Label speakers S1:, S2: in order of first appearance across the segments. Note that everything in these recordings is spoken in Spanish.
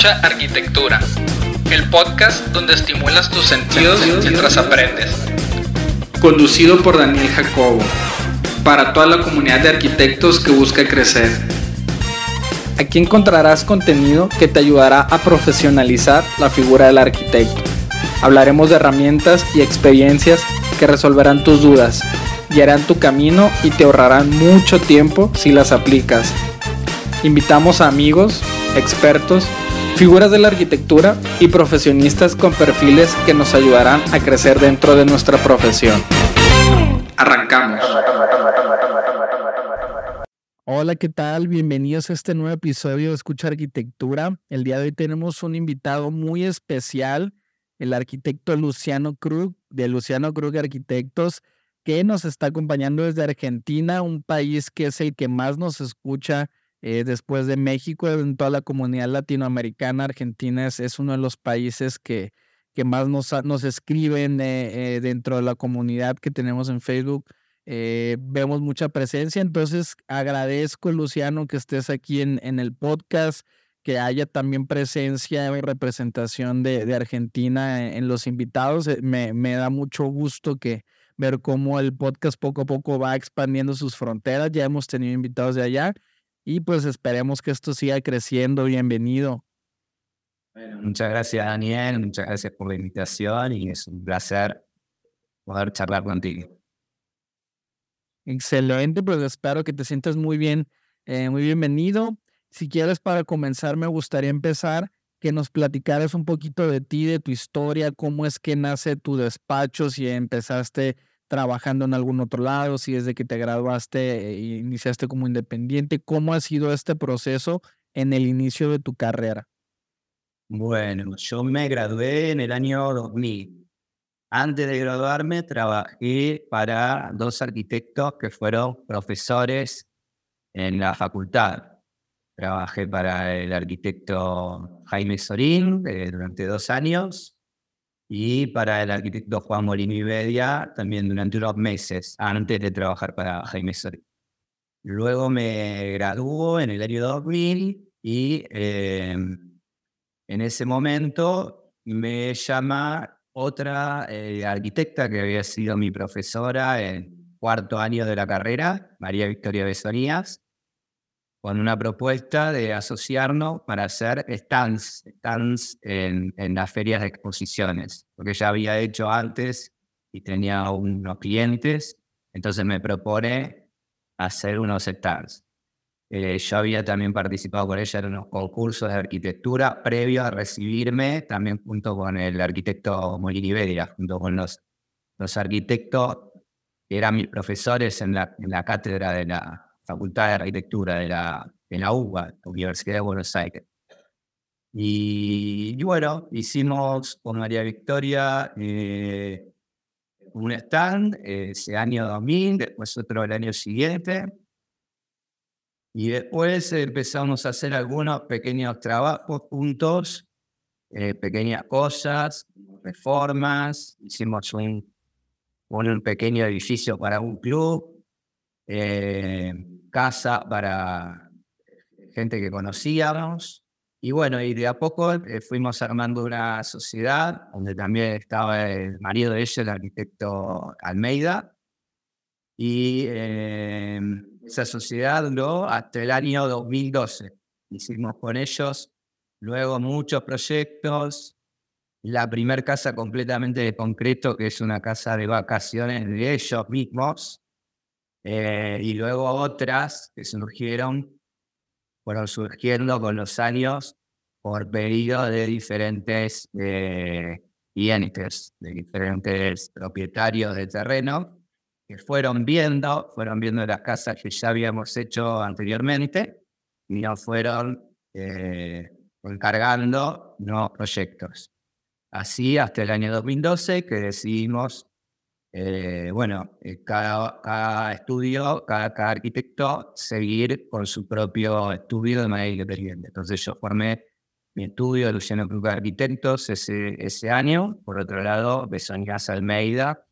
S1: Escucha Arquitectura, el podcast donde estimulas tus sentidos mientras aprendes. Conducido por Daniel Jacobo, para toda la comunidad de arquitectos que busca crecer.
S2: Aquí encontrarás contenido que te ayudará a profesionalizar la figura del arquitecto. Hablaremos de herramientas y experiencias que resolverán tus dudas, guiarán tu camino y te ahorrarán mucho tiempo si las aplicas. Invitamos a amigos, expertos, figuras de la arquitectura y profesionistas con perfiles que nos ayudarán a crecer dentro de nuestra profesión.
S1: Arrancamos.
S2: Hola, ¿qué tal? Bienvenidos a este nuevo episodio de Escucha Arquitectura. El día de hoy tenemos un invitado muy especial, el arquitecto Luciano Krug, de Luciano Krug Arquitectos, que nos está acompañando desde Argentina, un país que es el que más nos escucha eh, después de México, en toda la comunidad latinoamericana, Argentina es, uno de los países que, que más nos, nos escriben eh, eh, dentro de la comunidad que tenemos en Facebook. vemos mucha presencia, entonces agradezco, Luciano, que estés aquí en, en el podcast, que haya también presencia y representación de, de Argentina en, los invitados. Me, me da mucho gusto que, ver cómo el podcast poco a poco va expandiendo sus fronteras. Ya hemos tenido invitados de allá y pues esperemos que esto siga creciendo. Bienvenido.
S3: muchas gracias, Daniel. Muchas gracias por la invitación y es un placer poder charlar contigo.
S2: Excelente, pues espero que te sientas muy bien, eh, muy bienvenido. Si quieres, para comenzar, me gustaría empezar que nos platicaras un poquito de ti, de tu historia, cómo es que nace tu despacho, si empezaste trabajando en algún otro lado, si desde que te graduaste e iniciaste como independiente, ¿cómo ha sido este proceso en el inicio de tu carrera?
S3: Bueno, yo me gradué en el año 2000. Antes de graduarme trabajé para dos arquitectos que fueron profesores en la facultad. Trabajé para el arquitecto Jaime Sorín eh, durante dos años y para el arquitecto Juan Molino Bedia también durante unos meses antes de trabajar para Jaime Sorín. Luego me graduó en el año 2000 y em, en ese momento me llama otra eh, arquitecta que había sido mi profesora en cuarto año de la carrera, María Victoria Besonías, con una propuesta de asociarnos para hacer stands, stands en, en las ferias de exposiciones, porque ya había hecho antes y tenía unos clientes, entonces me propone hacer unos stands. Eh, yo había también participado con ella en unos concursos de arquitectura previo a recibirme, también junto con el arquitecto Molini Bedia, junto con los, los arquitectos que eran mis profesores en la, en la cátedra de la, Facultad de Arquitectura de la, de la UBA, Universidad de Buenos Aires. Y, bueno, hicimos con María Victoria eh, un stand ese año 2000, después otro el año siguiente. Y después empezamos a hacer algunos pequeños trabajos juntos, eh, pequeñas cosas, reformas. Hicimos un, un pequeño edificio para un club. Eh, casa para gente que conocíamos. Y bueno, y de a poco eh, fuimos armando una sociedad donde también estaba el marido de ella, el arquitecto Almeida. Y eh, esa sociedad duró hasta el año 2012. Hicimos con ellos luego muchos proyectos. La primera casa completamente de concreto, que es una casa de vacaciones de ellos mismos, eh, y luego otras que surgieron, fueron surgiendo con los años por pedido de diferentes eh, de diferentes propietarios de terreno, que fueron viendo, fueron viendo las casas que ya habíamos hecho anteriormente y nos fueron eh, encargando nuevos proyectos. Así hasta el año 2012 que decidimos eh, bueno, eh, cada, estudio, cada, arquitecto seguir con su propio estudio de manera independiente. Entonces yo formé mi estudio de Luciano Cruz Arquitectos ese, año. Por otro lado, Besoñas Almeida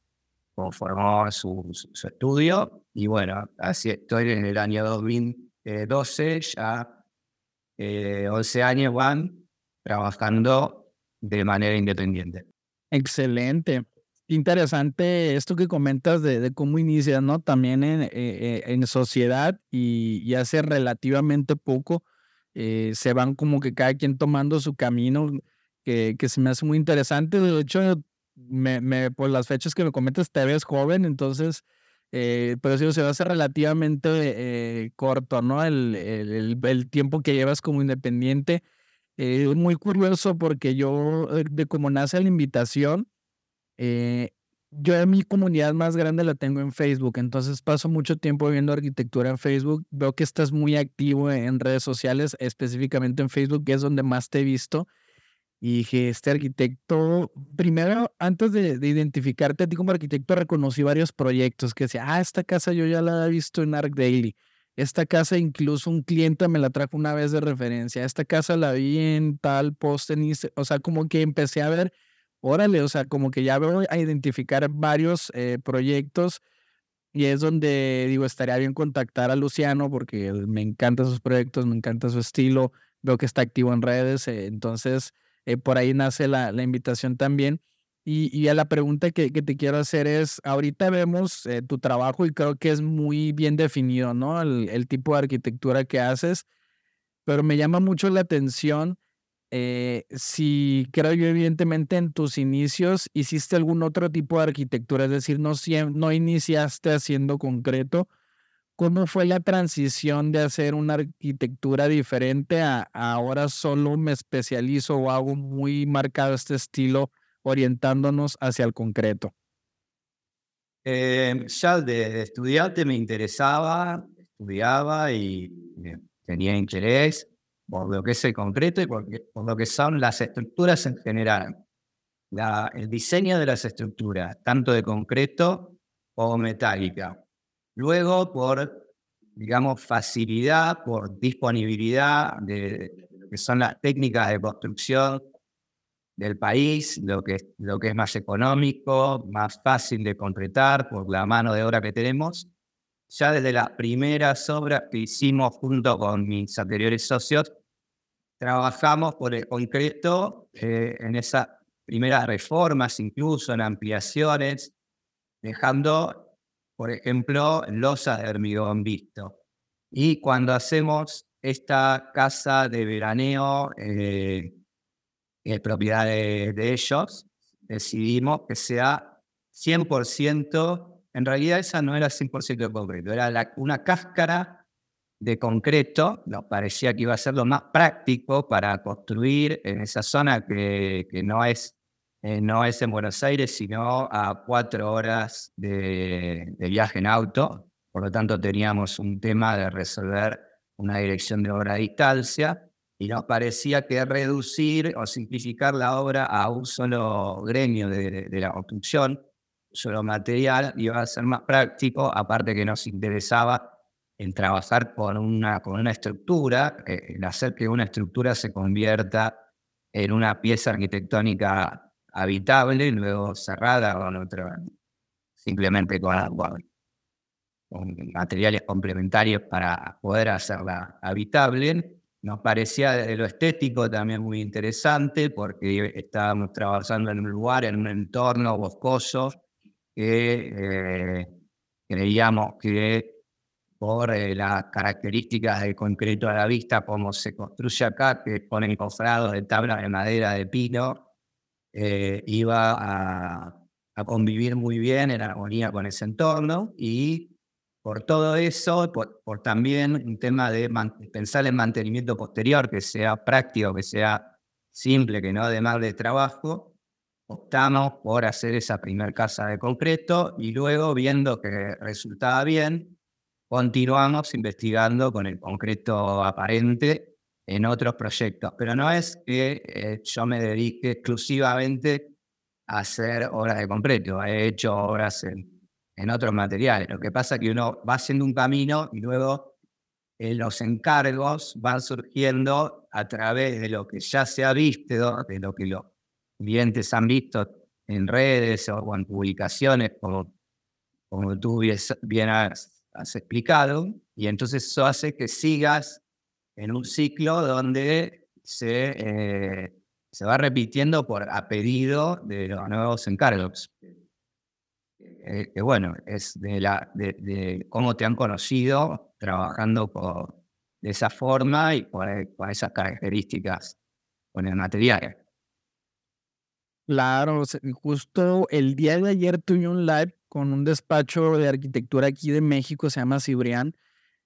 S3: formó su, estudio. Y bueno, así estoy en el año 2012, ya 11 eh, años van trabajando de manera independiente.
S2: Excelente. Interesante esto que comentas de, cómo inicias, ¿no? También en, eh, eh, en sociedad y, hace relativamente poco eh, se van como que cada quien tomando su camino, que, que se me hace muy interesante. De hecho, me, me, por las fechas que me comentas, te ves joven, entonces, pero sí, se hace relativamente corto, ¿no? El, el, el, tiempo que llevas como independiente. Es muy curioso porque yo, de cómo nace la invitación, eh, yo mi comunidad más grande la tengo en Facebook, entonces paso mucho tiempo viendo arquitectura en Facebook. Veo que estás muy activo en redes sociales, específicamente en Facebook, que es donde más te he visto. Y dije, este arquitecto, primero, antes de, identificarte a ti como arquitecto, reconocí varios proyectos que decía, ah, esta casa yo ya la he visto en Arc Daily. Esta casa incluso un cliente me la trajo una vez de referencia. Esta casa la vi en tal post en O sea, como que empecé a ver órale, o sea, como que ya voy a identificar varios eh, proyectos y es donde digo, estaría bien contactar a Luciano porque me encantan sus proyectos, me encanta su estilo, veo que está activo en redes, eh, entonces eh, por ahí nace la, la invitación también. Y, y, a la pregunta que, que, te quiero hacer es, ahorita vemos tu trabajo y creo que es muy bien definido, ¿no? El tipo de arquitectura que haces, pero me llama mucho la atención eh, si creo yo evidentemente en tus inicios hiciste algún otro tipo de arquitectura, es decir, no, no iniciaste haciendo concreto, ¿cómo fue la transición de hacer una arquitectura diferente a, ahora solo me especializo o hago muy marcado este estilo orientándonos hacia el concreto?
S3: Eh, ya de, estudiante me interesaba, estudiaba y eh, tenía interés por lo que es el concreto y por, lo que son las estructuras en general. La, el diseño de las estructuras, tanto de concreto o metálica. Luego, por, digamos, facilidad, por disponibilidad de, lo que son las técnicas de construcción del país, lo que, lo que es más económico, más fácil de concretar por la mano de obra que tenemos. Ya desde las primeras obras que hicimos junto con mis anteriores socios, trabajamos por el concreto eh, en esas primeras reformas, incluso en ampliaciones, dejando, por ejemplo, losas de hormigón visto. Y cuando hacemos esta casa de veraneo, eh, es propiedad de, de, ellos, decidimos que sea 100%, en realidad esa no era 100% de concreto, era la, una cáscara de concreto, nos parecía que iba a ser lo más práctico para construir en esa zona que, que no, es, eh, no es en Buenos Aires, sino a cuatro horas de, de, viaje en auto. Por lo tanto, teníamos un tema de resolver una dirección de obra a distancia y nos parecía que reducir o simplificar la obra a un solo gremio de, de la construcción, solo material, iba a ser más práctico, aparte que nos interesaba en trabajar con una, con una estructura, en hacer que una estructura se convierta en una pieza arquitectónica habitable, y luego cerrada con otra, simplemente con, con materiales complementarios para poder hacerla habitable. Nos parecía de lo estético también muy interesante porque estábamos trabajando en un lugar, en un entorno boscoso que eh, creíamos que por eh, las características del concreto a la vista, como se construye acá, que ponen cofrados de tabla de madera de pino, eh, iba a, convivir muy bien en armonía con ese entorno. Y por todo eso, por, por también un tema de pensar en mantenimiento posterior, que sea práctico, que sea simple, que no demande trabajo, optamos por hacer esa primer casa de concreto y luego viendo que resultaba bien, continuamos investigando con el concreto aparente en otros proyectos, pero no es que eh, yo me dedique exclusivamente a hacer obras de concreto, he hecho obras en, en otros materiales. Lo que pasa es que uno va haciendo un camino y luego eh, los encargos van surgiendo a través de lo que ya se ha visto, de lo que los clientes han visto en redes o en publicaciones, como, como tú bien has explicado, y entonces eso hace que sigas en un ciclo donde se, eh, se va repitiendo por a pedido de los nuevos encargos. Eh, que bueno, es de, la, de, cómo te han conocido trabajando de esa forma y con esas características con el material.
S2: Claro, justo el día de ayer tuve un live con un despacho de arquitectura aquí de México, se llama Cibrián,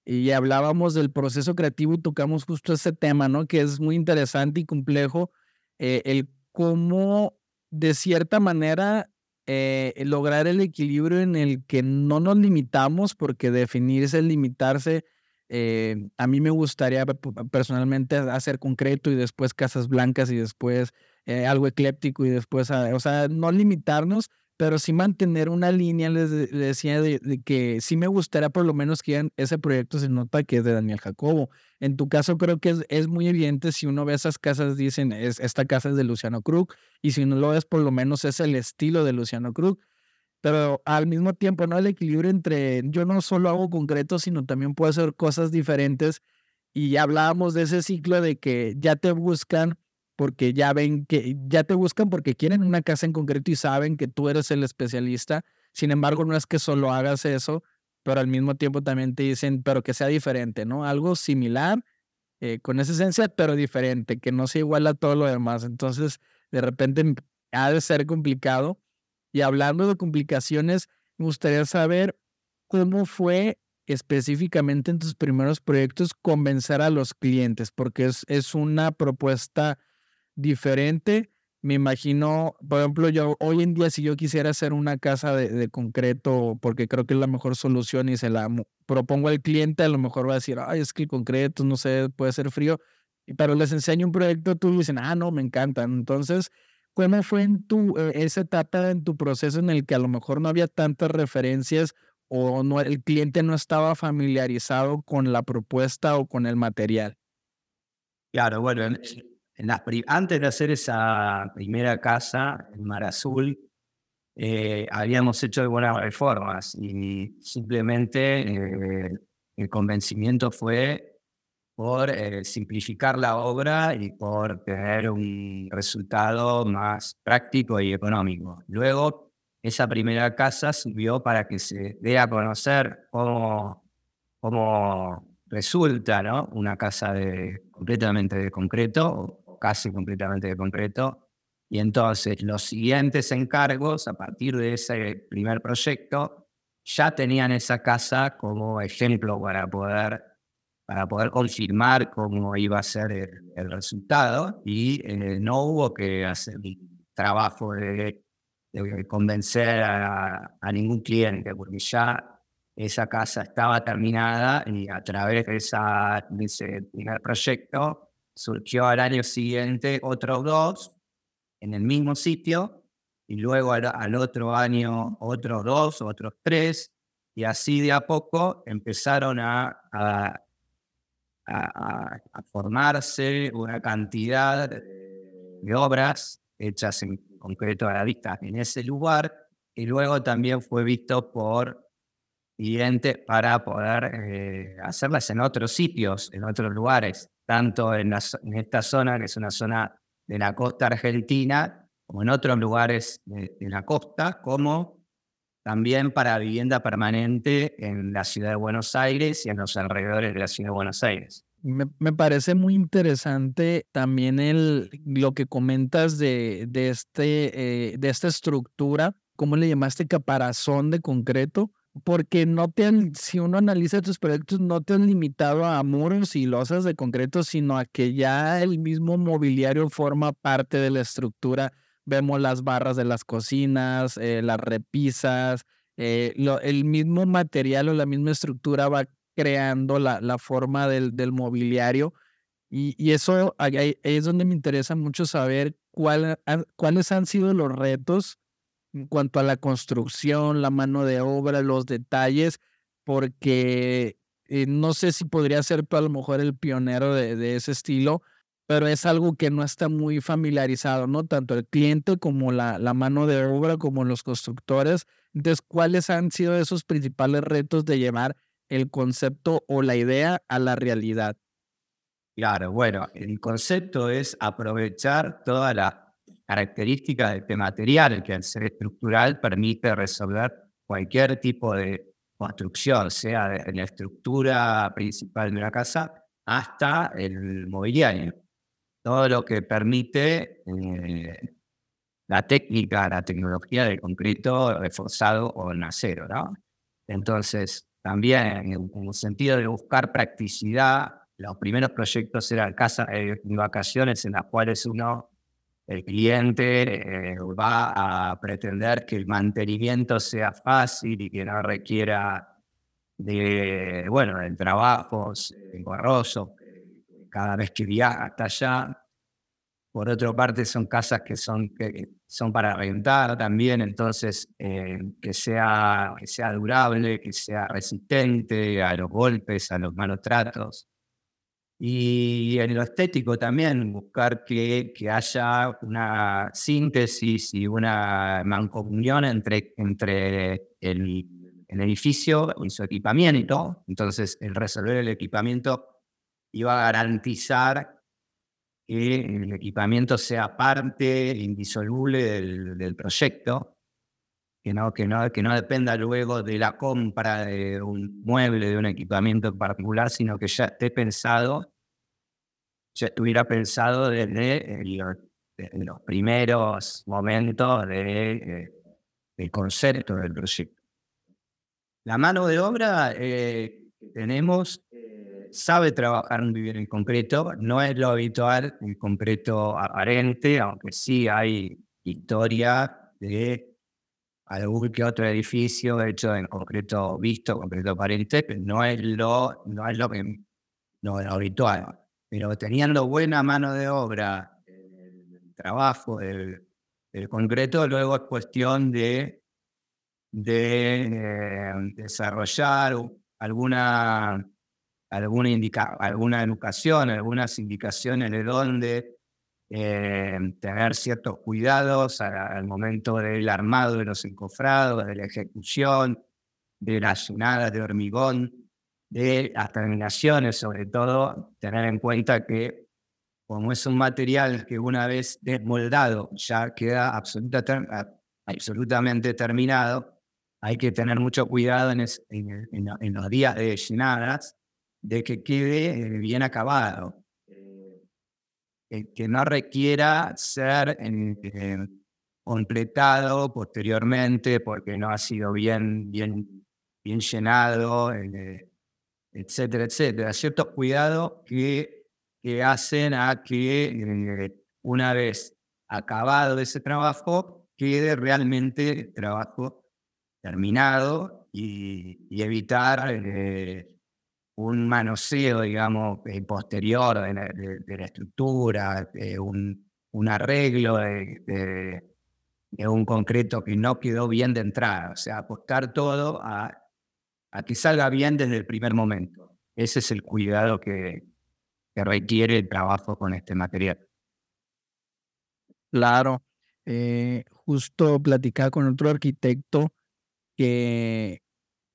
S2: y hablábamos del proceso creativo y tocamos justo ese tema, ¿no? Que es muy interesante y complejo, eh, el cómo de cierta manera eh, lograr el equilibrio en el que no nos limitamos, porque definirse, limitarse, eh, a mí me gustaría personalmente hacer concreto y después casas blancas y después eh, algo ecléptico y después, o sea, no limitarnos, pero sí mantener una línea, les, decía, de, que sí me gustaría por lo menos que ese proyecto se nota que es de Daniel Jacobo. En tu caso creo que es, es muy evidente si uno ve esas casas, dicen, es, esta casa es de Luciano Krug, y si no lo ves, por lo menos es el estilo de Luciano Krug. Pero al mismo tiempo, ¿no? El equilibrio entre yo no solo hago concreto, sino también puedo hacer cosas diferentes. Y hablábamos de ese ciclo de que ya te buscan porque ya ven que ya te buscan porque quieren una casa en concreto y saben que tú eres el especialista. Sin embargo, no es que solo hagas eso, pero al mismo tiempo también te dicen, pero que sea diferente, ¿no? Algo similar, eh, con esa esencia, pero diferente, que no sea igual a todo lo demás. Entonces, de repente ha de ser complicado. Y hablando de complicaciones, me gustaría saber cómo fue específicamente en tus primeros proyectos convencer a los clientes, porque es, es una propuesta diferente. Me imagino, por ejemplo, yo hoy en día si yo quisiera hacer una casa de, concreto, porque creo que es la mejor solución y se la propongo al cliente, a lo mejor va a decir, ay, es que el concreto, no sé, puede ser frío, pero les enseño un proyecto, tú dicen, ah, no, me encantan. Entonces, ¿cómo fue en tu, eh, esa etapa en tu proceso en el que a lo mejor no había tantas referencias o no, el cliente no estaba familiarizado con la propuesta o con el material?
S3: Claro, bueno, antes de hacer esa primera casa en Mar Azul, eh, habíamos hecho algunas reformas y simplemente eh, el convencimiento fue por eh, simplificar la obra y por tener un resultado más práctico y económico. Luego, esa primera casa sirvió para que se dé a conocer cómo, cómo resulta ¿no? una casa completamente de concreto casi completamente de concreto. Y entonces los siguientes encargos, a partir de ese primer proyecto, ya tenían esa casa como ejemplo para poder, para poder confirmar cómo iba a ser el, resultado y eh, no hubo que hacer trabajo de, convencer a, ningún cliente, porque ya esa casa estaba terminada y a través de, de ese primer proyecto surgió al año siguiente otros dos en el mismo sitio y luego al, otro año otros dos, otros tres, y así de a poco empezaron a, a, formarse una cantidad de obras hechas en concreto a la vista en ese lugar y luego también fue visto por clientes para poder eh, hacerlas en otros sitios, en otros lugares tanto en, esta zona, que es una zona de la costa argentina, como en otros lugares de, la costa, como también para vivienda permanente en la ciudad de Buenos Aires y en los alrededores de la ciudad de Buenos Aires.
S2: Me, parece muy interesante también el, lo que comentas de, de, este, eh, de esta estructura, ¿cómo le llamaste caparazón de concreto? Porque no te han, si uno analiza tus proyectos, no te han limitado a muros y losas de concreto, sino a que ya el mismo mobiliario forma parte de la estructura. Vemos las barras de las cocinas, eh, las repisas, eh, el mismo material o la misma estructura va creando la, la forma del, del mobiliario. Y, y eso ahí es donde me interesa mucho saber cuál, cuáles han sido los retos en cuanto a la construcción, la mano de obra, los detalles, porque eh, no sé si podría ser a lo mejor el pionero de, ese estilo, pero es algo que no está muy familiarizado, ¿no? Tanto el cliente como la, la mano de obra, como los constructores. Entonces, ¿cuáles han sido esos principales retos de llevar el concepto o la idea a la realidad?
S3: Claro, bueno, el concepto es aprovechar todas las características de este material que al ser estructural permite resolver cualquier tipo de construcción, sea desde la estructura principal de una casa hasta el mobiliario. Todo lo que permite eh, la técnica, la tecnología del concreto reforzado o en acero, ¿no? Entonces, también en, el sentido de buscar practicidad, los primeros proyectos eran casas de vacaciones en las cuales uno, el cliente, eh, va a pretender que el mantenimiento sea fácil y que no requiera de, bueno, de trabajos engorrosos, cada vez que viaja hasta allá. Por otra parte, son casas que son, que son para rentar también, entonces eh, que, sea, que sea durable, que sea resistente a los golpes, a los malos tratos. Y en lo estético también, buscar que, que haya una síntesis y una mancomunión entre, entre el, el edificio y su equipamiento. Entonces, el resolver el equipamiento iba a garantizar que el equipamiento sea parte indisoluble del, proyecto, que no, que, no, que no dependa luego de la compra de un mueble, de un equipamiento en particular, sino que ya esté pensado, ya estuviera pensado desde, los primeros momentos de, eh, del concepto del proyecto. La mano de obra eh, que tenemos sabe trabajar un vivir en concreto, no es lo habitual el concreto aparente, aunque sí hay historia de algún que otro edificio hecho en concreto visto, concreto aparente, pero no es lo, no es lo, que, no es lo habitual. Pero teniendo buena mano de obra, el trabajo del, concreto, luego es cuestión de, de eh, desarrollar alguna alguna, indica, alguna educación, algunas indicaciones de dónde eh, tener ciertos cuidados al, momento del armado de los encofrados, de la ejecución, de las lunadas de hormigón, de las terminaciones, sobre todo, tener en cuenta que como es un material que una vez desmoldado ya queda absolutamente terminado, hay que tener mucho cuidado en, en los días de llenadas de que quede eh, bien acabado, que no requiera ser eh, completado posteriormente porque no ha sido bien, bien, bien llenado, etcétera, etcétera. Ciertos cuidados que, que hacen a que una vez acabado ese trabajo, quede realmente el trabajo terminado y, y evitar un manoseo, digamos, eh, posterior de la, estructura, un, un, arreglo de, un concreto que no quedó bien de entrada. O sea, apostar todo a, a que salga bien desde el primer momento. Ese es el cuidado que, que requiere el trabajo con este material.
S2: Claro. Eh, justo platicaba con otro arquitecto que,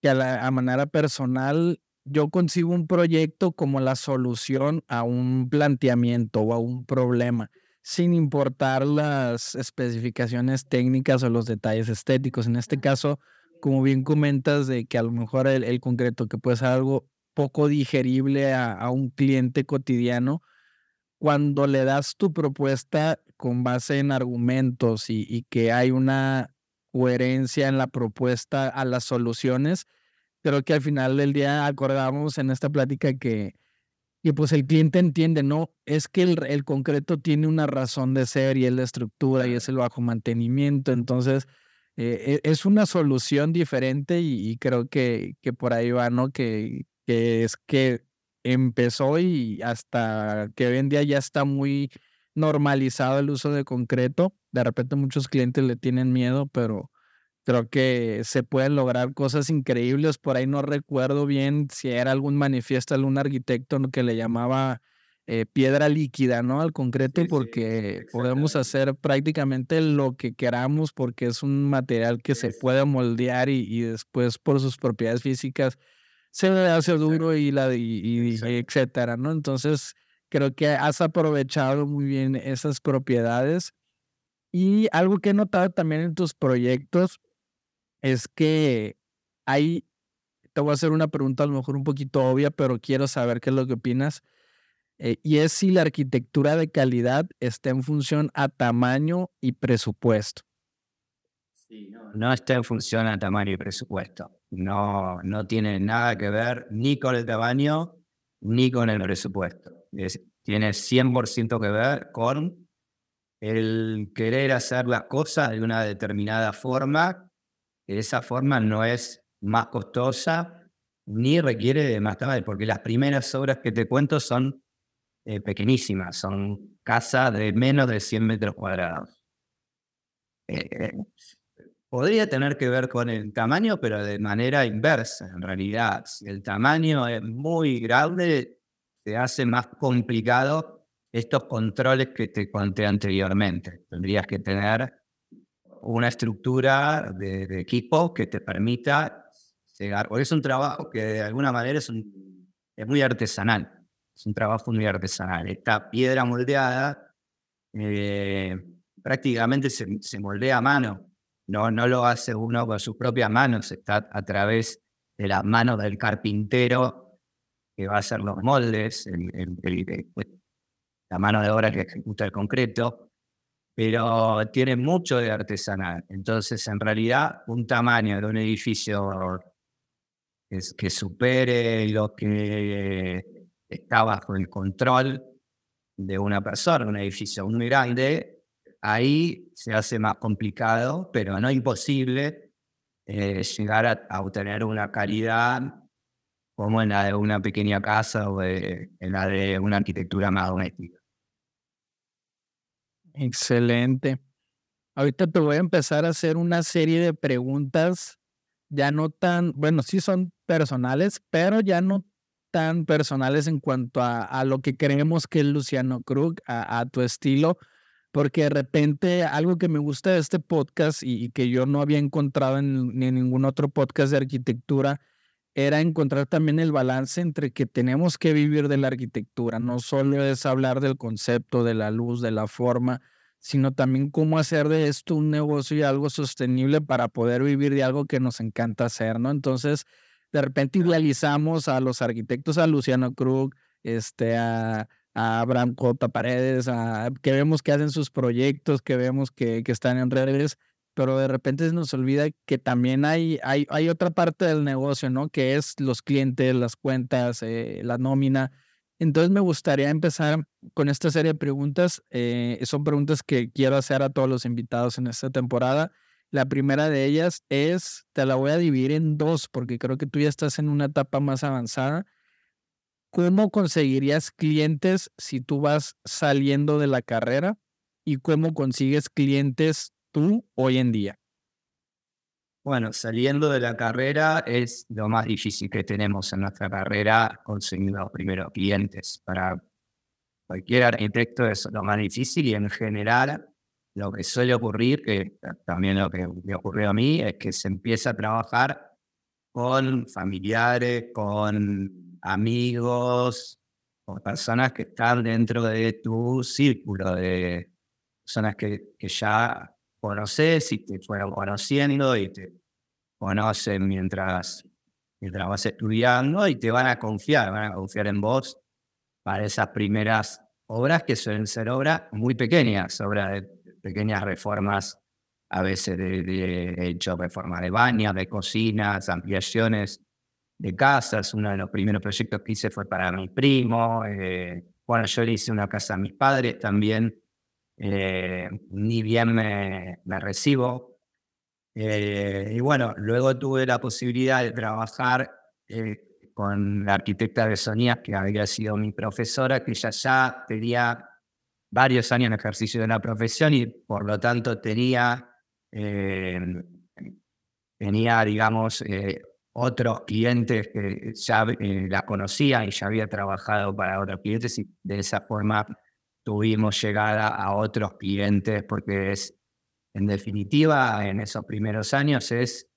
S2: que a, la, a manera personal yo consigo un proyecto como la solución a un planteamiento o a un problema, sin importar las especificaciones técnicas o los detalles estéticos. En este caso, como bien comentas, de que a lo mejor el, concreto, que puede ser algo poco digerible a, un cliente cotidiano, cuando le das tu propuesta con base en argumentos y, y que hay una coherencia en la propuesta a las soluciones, creo que al final del día acordamos en esta plática que, que pues el cliente entiende, no, es que el, el, concreto tiene una razón de ser y es la estructura y es el bajo mantenimiento, entonces eh, e, es una solución diferente y, creo que, que por ahí va, ¿no? Que, que es que empezó y hasta que hoy en día ya está muy normalizado el uso de concreto, de repente muchos clientes le tienen miedo, pero creo que se pueden lograr cosas increíbles. Por ahí no recuerdo bien si era algún manifiesto, algún arquitecto que le llamaba eh, piedra líquida, ¿no? Al concreto, porque podemos hacer prácticamente lo que queramos porque es un material que se puede moldear y, después por sus propiedades físicas se le hace duro y, la, y, etcétera, ¿no? Entonces, Creo que has aprovechado muy bien esas propiedades. Y algo que he notado también en tus proyectos es que hay, te voy a hacer una pregunta a lo mejor un poquito obvia, pero quiero saber qué es lo que opinas. Eh, y es si la arquitectura de calidad está en función a tamaño y presupuesto.
S3: no, está en función a tamaño y presupuesto. No, no tiene nada que ver ni con el tamaño ni con el presupuesto. tiene 100% que ver con el querer hacer las cosas de una determinada forma, esa forma no es más costosa ni requiere de más tamaño, porque las primeras obras que te cuento son eh, pequeñísimas, son casas de menos de 100 metros cuadrados. Eh, podría tener que ver con el tamaño, pero de manera inversa, en realidad. Si el tamaño es muy grande, se hace más complicado estos controles que te conté anteriormente. Tendrías que tener una estructura de, equipo que te permita llegar, porque es un trabajo que de alguna manera es, muy artesanal. Es un trabajo muy artesanal. Esta piedra moldeada eh, prácticamente se, moldea a mano, no, no lo hace uno con sus propias manos, está a través de las manos del carpintero que va a hacer los moldes, pues, la mano de obra que ejecuta el concreto, pero tiene mucho de artesanal. Entonces, en realidad, un tamaño de un edificio que, supere lo que está bajo el control de una persona, un edificio muy grande, ahí se hace más complicado, pero no imposible eh, llegar a, obtener una calidad como en la de una pequeña casa o en la de una arquitectura más doméstica.
S2: Excelente. Ahorita te voy a empezar a hacer una serie de preguntas, ya no tan, bueno, sí son personales, pero ya no tan personales en cuanto a, lo que creemos que es Luciano Krug, a, tu estilo, porque de repente algo que me gusta de este podcast y, que yo no había encontrado en, ni en ningún otro podcast de arquitectura era encontrar también el balance entre que tenemos que vivir de la arquitectura, no solo es hablar del concepto, de la luz, de la forma, sino también cómo hacer de esto un negocio y algo sostenible para poder vivir de algo que nos encanta hacer, ¿no? Entonces, de repente idealizamos a los arquitectos, a Luciano Krug, este, a, Abraham J. Paredes, a, que vemos que hacen sus proyectos, que vemos que, que están en redes, pero de repente se nos olvida que también hay, hay, hay otra parte del negocio, ¿no? Que es los clientes, las cuentas, eh, la nómina. Entonces me gustaría empezar con esta serie de preguntas. Eh, son preguntas que quiero hacer a todos los invitados en esta temporada. La primera de ellas es, te la voy a dividir en dos porque creo que tú ya estás en una etapa más avanzada. ¿Cómo conseguirías clientes si tú vas saliendo de la carrera? ¿Y cómo consigues clientes hoy en día?
S3: Bueno, saliendo de la carrera es lo más difícil que tenemos en nuestra carrera, conseguir los primeros clientes. Para cualquier arquitecto es lo más difícil y en general lo que suele ocurrir, que también lo que me ocurrió a mí, es que se empieza a trabajar con familiares, con amigos, con personas que están dentro de tu círculo, de personas que, que ya conoces y te fueron conociendo y te conocen mientras, mientras vas estudiando y te van a confiar, van a confiar en vos para esas primeras obras que suelen ser obras muy pequeñas, obras de pequeñas reformas, a veces de, hecho reformas de baños, de cocinas, ampliaciones de casas. Uno de los primeros proyectos que hice fue para mi primo. Eh, bueno, yo le hice una casa a mis padres también. Eh, ni bien me, recibo. Eh, y bueno, luego tuve la posibilidad de trabajar con la arquitecta de Sonia, que había sido mi profesora, que ya ya tenía varios años en ejercicio de la profesión y por lo tanto tenía, eh, tenía digamos, eh, otros clientes que ya eh, la conocían y ya había trabajado para otros clientes y de esa forma tuvimos llegada a otros clientes porque es, en definitiva, en esos primeros años es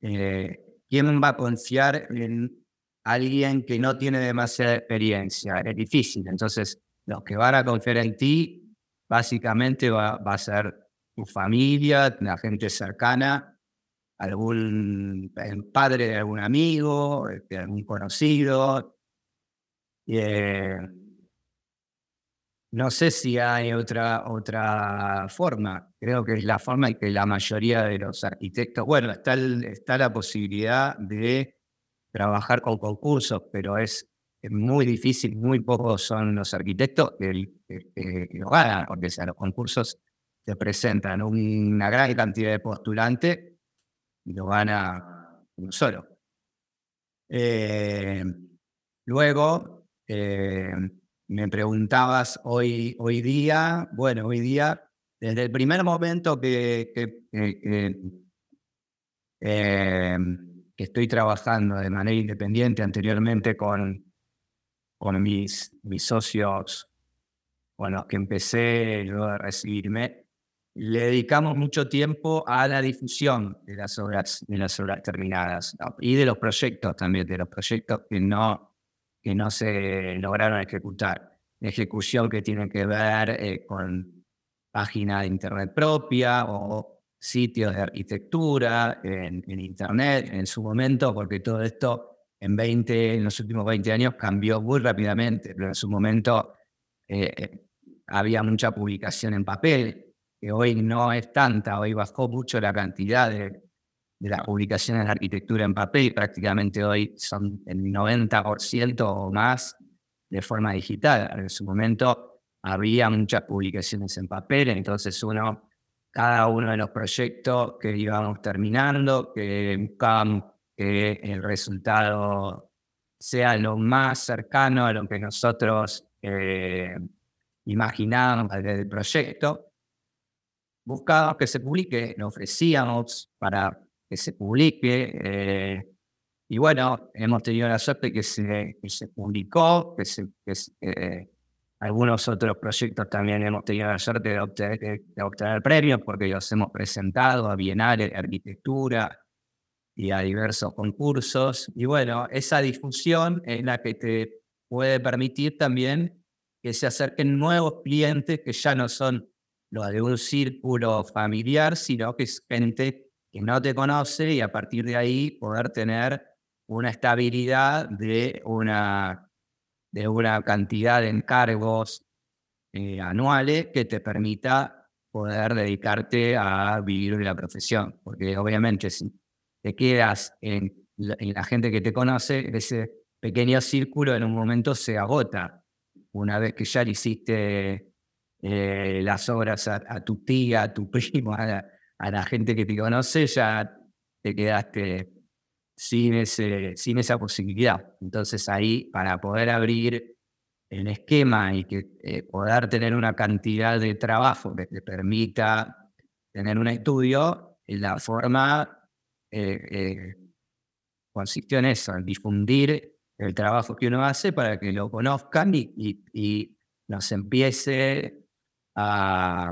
S3: quién va a confiar en alguien que no tiene demasiada experiencia. Es difícil. Entonces, los que van a confiar en ti, básicamente va, a ser tu familia, la gente cercana, algún padre de algún amigo, de algún conocido. Eh, no sé si hay otra, otra forma. Creo que es la forma en que la mayoría de los arquitectos, bueno, está, está la posibilidad de trabajar con concursos, pero es, muy difícil, muy pocos son los arquitectos que, lo ganan, porque sea, los concursos te presentan una gran cantidad de postulantes y lo gana uno solo. Eh, luego, eh, me preguntabas hoy, hoy día, bueno, hoy día, desde el primer momento que, que, eh, estoy trabajando de manera independiente anteriormente con, con mis, mis socios con los que empecé luego de recibirme, le dedicamos mucho tiempo a la difusión de las obras, de las obras terminadas y de los proyectos también, de los proyectos que no, que no se lograron ejecutar. Ejecución que tiene que ver eh, con página de internet propia o sitios de arquitectura en, internet en su momento, porque todo esto en 20, en los últimos 20 años cambió muy rápidamente, pero en su momento eh, eh, había mucha publicación en papel, que hoy no es tanta, hoy bajó mucho la cantidad de, las publicaciones de arquitectura en papel, prácticamente hoy son el 90% o más de forma digital. En su momento había muchas publicaciones en papel, entonces uno, cada uno de los proyectos que íbamos terminando, que buscábamos que el resultado sea lo más cercano a lo que nosotros eh, imaginábamos del proyecto, buscábamos que se publique, lo ofrecíamos para que se publique. Eh, y bueno, hemos tenido la suerte que se, que se publicó, que, eh, algunos otros proyectos también hemos tenido la suerte de obtener, de obtener premios porque los hemos presentado a bienales de arquitectura y a diversos concursos. Y bueno, esa difusión es la que te puede permitir también que se acerquen nuevos clientes que ya no son lo de un círculo familiar, sino que es gente que no te conoce y a partir de ahí poder tener una estabilidad de una, de una cantidad de encargos eh, anuales que te permita poder dedicarte a vivir de la profesión. Porque obviamente si te quedas en la gente que te conoce, ese pequeño círculo en un momento se agota. Una vez que ya le hiciste eh, las obras a, tu tía, a tu primo, a la, gente que te conoce, ya te quedaste sin, ese, sin esa posibilidad. Entonces ahí, para poder abrir el esquema y que eh, poder tener una cantidad de trabajo que te permita tener un estudio, la forma eh, consistió en eso, en difundir el trabajo que uno hace para que lo conozcan y, y, y nos empiece a,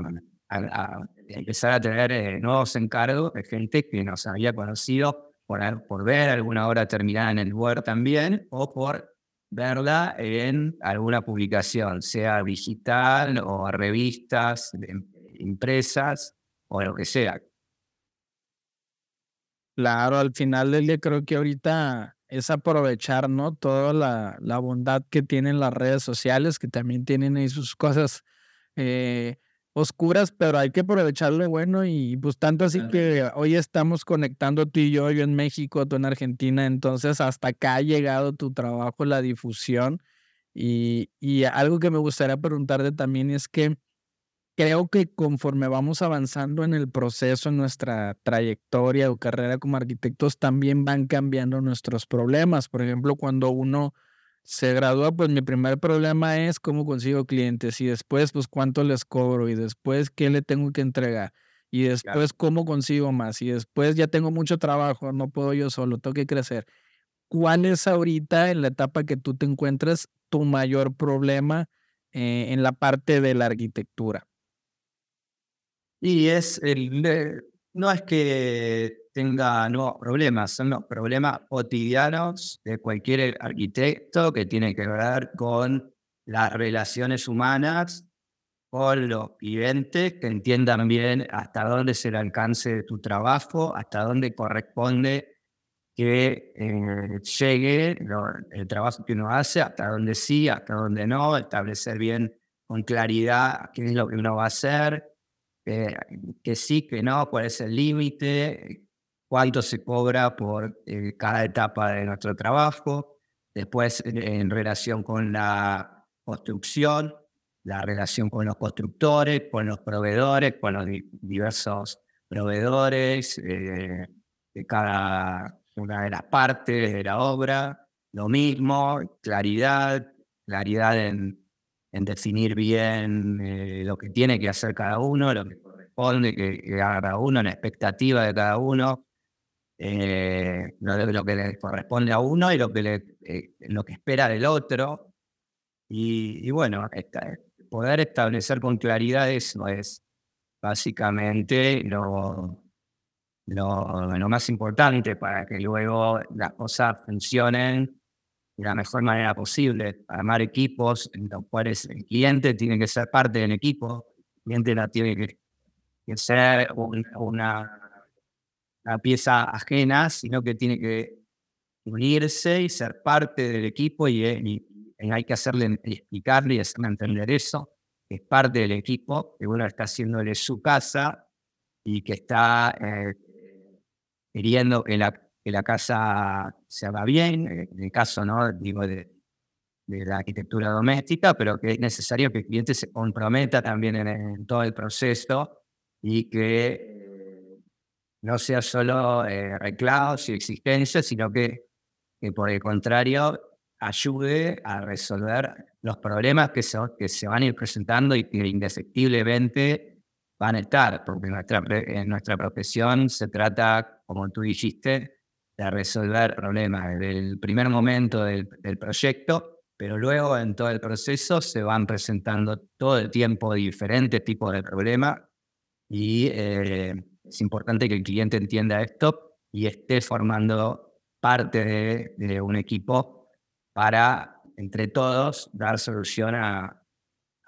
S3: empezar a tener eh, nuevos encargos de gente que nos había conocido por, por ver alguna obra terminada en el Word también o por verla en alguna publicación, sea digital o revistas impresas o lo que sea.
S2: Claro, al final del día creo que ahorita es aprovechar, ¿no? Toda la, la bondad que tienen las redes sociales, que también tienen ahí sus cosas eh, oscuras, pero hay que aprovecharlo bueno y pues tanto así que hoy estamos conectando tú y yo, yo en México, tú en Argentina, entonces hasta acá ha llegado tu trabajo, la difusión y, y algo que me gustaría preguntarte también es que creo que conforme vamos avanzando en el proceso, en nuestra trayectoria o carrera como arquitectos, también van cambiando nuestros problemas. Por ejemplo, cuando uno se gradúa, pues mi primer problema es cómo consigo clientes y después, pues cuánto les cobro y después qué le tengo que entregar y después cómo consigo más y después ya tengo mucho trabajo, no puedo yo solo, tengo que crecer. ¿Cuál es ahorita en la etapa que tú te encuentras tu mayor problema eh, en la parte de la arquitectura?
S3: Y es el, no es que tenga nuevos problemas, son los problemas cotidianos de cualquier arquitecto que tiene que ver con las relaciones humanas, con los clientes, que entiendan bien hasta dónde es el alcance de tu trabajo, hasta dónde corresponde que eh, llegue el trabajo que uno hace, hasta dónde sí, hasta dónde no, establecer bien con claridad qué es lo que uno va a hacer, que sí, que no, cuál es el límite, cuánto se cobra por eh, cada etapa de nuestro trabajo, después en, relación con la construcción, la relación con los constructores, con los proveedores, con los diversos proveedores eh, de cada una de las partes de la obra, lo mismo, claridad, claridad en, definir bien eh, lo que tiene que hacer cada uno, lo que corresponde que, haga cada uno, la expectativa de cada uno, eh, lo, que le corresponde a uno y lo que, le, eh, lo que espera del otro. Y, bueno, poder establecer con claridad eso es básicamente lo, lo, lo más importante para que luego las cosas funcionen de la mejor manera posible, armar equipos en los cuales el cliente tiene que ser parte del equipo, el cliente no tiene que, ser una, una, pieza ajena, sino que tiene que unirse y ser parte del equipo y, hay que hacerle explicarle y hacerle entender eso, que es parte del equipo, que uno está haciéndole su casa y que está eh, queriendo que la que la casa se haga bien, eh, en el caso ¿no? Digo, de, la arquitectura doméstica, pero que es necesario que el cliente se comprometa también en, todo el proceso y que eh, no sea solo eh, y exigencias, sino que, por el contrario ayude a resolver los problemas que se, que se van a ir presentando y que indefectiblemente van a estar, porque nuestra, en nuestra profesión se trata, como tú dijiste, de resolver problemas desde el primer momento del, proyecto, pero luego en todo el proceso se van presentando todo el tiempo diferentes tipos de problemas y eh, es importante que el cliente entienda esto y esté formando parte de, un equipo para, entre todos, dar solución a,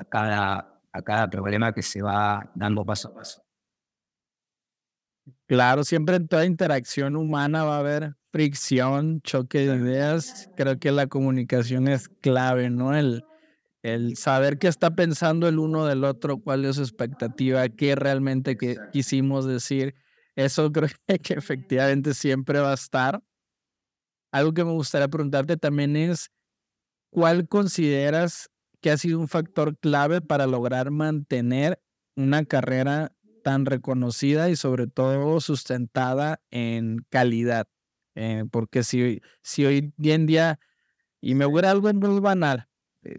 S3: cada, a cada problema que se va dando paso a paso.
S2: Claro, siempre en toda interacción humana va a haber fricción, choque de ideas. Creo que la comunicación es clave, ¿no? El, el saber qué está pensando el uno del otro, cuál es su expectativa, qué realmente que quisimos decir. Eso creo que efectivamente siempre va a estar. Algo que me gustaría preguntarte también es, ¿cuál consideras que ha sido un factor clave para lograr mantener una carrera tan reconocida y sobre todo sustentada en calidad. Eh, porque si, si hoy en día, y me voy a algo muy banal,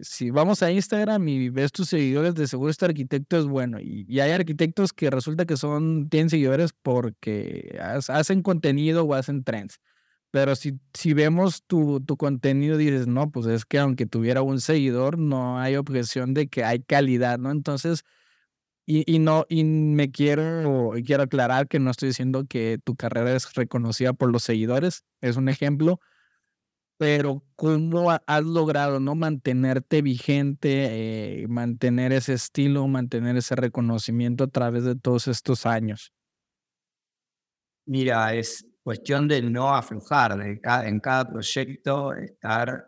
S2: si vamos a Instagram y ves tus seguidores, de seguro este arquitecto es bueno. Y, hay arquitectos que resulta que son, tienen seguidores porque hacen contenido o hacen trends. Pero si, si vemos tu, tu contenido, dices, no, pues es que aunque tuviera un seguidor, no hay objeción de que hay calidad, ¿no? Entonces, y, no, y me quiero, quiero aclarar que no estoy diciendo que tu carrera es reconocida por los seguidores, es un ejemplo, pero cómo has logrado no mantenerte vigente, eh, mantener ese estilo, mantener ese reconocimiento a través de todos estos años.
S3: Mira, es cuestión de no aflojar, de en cada proyecto estar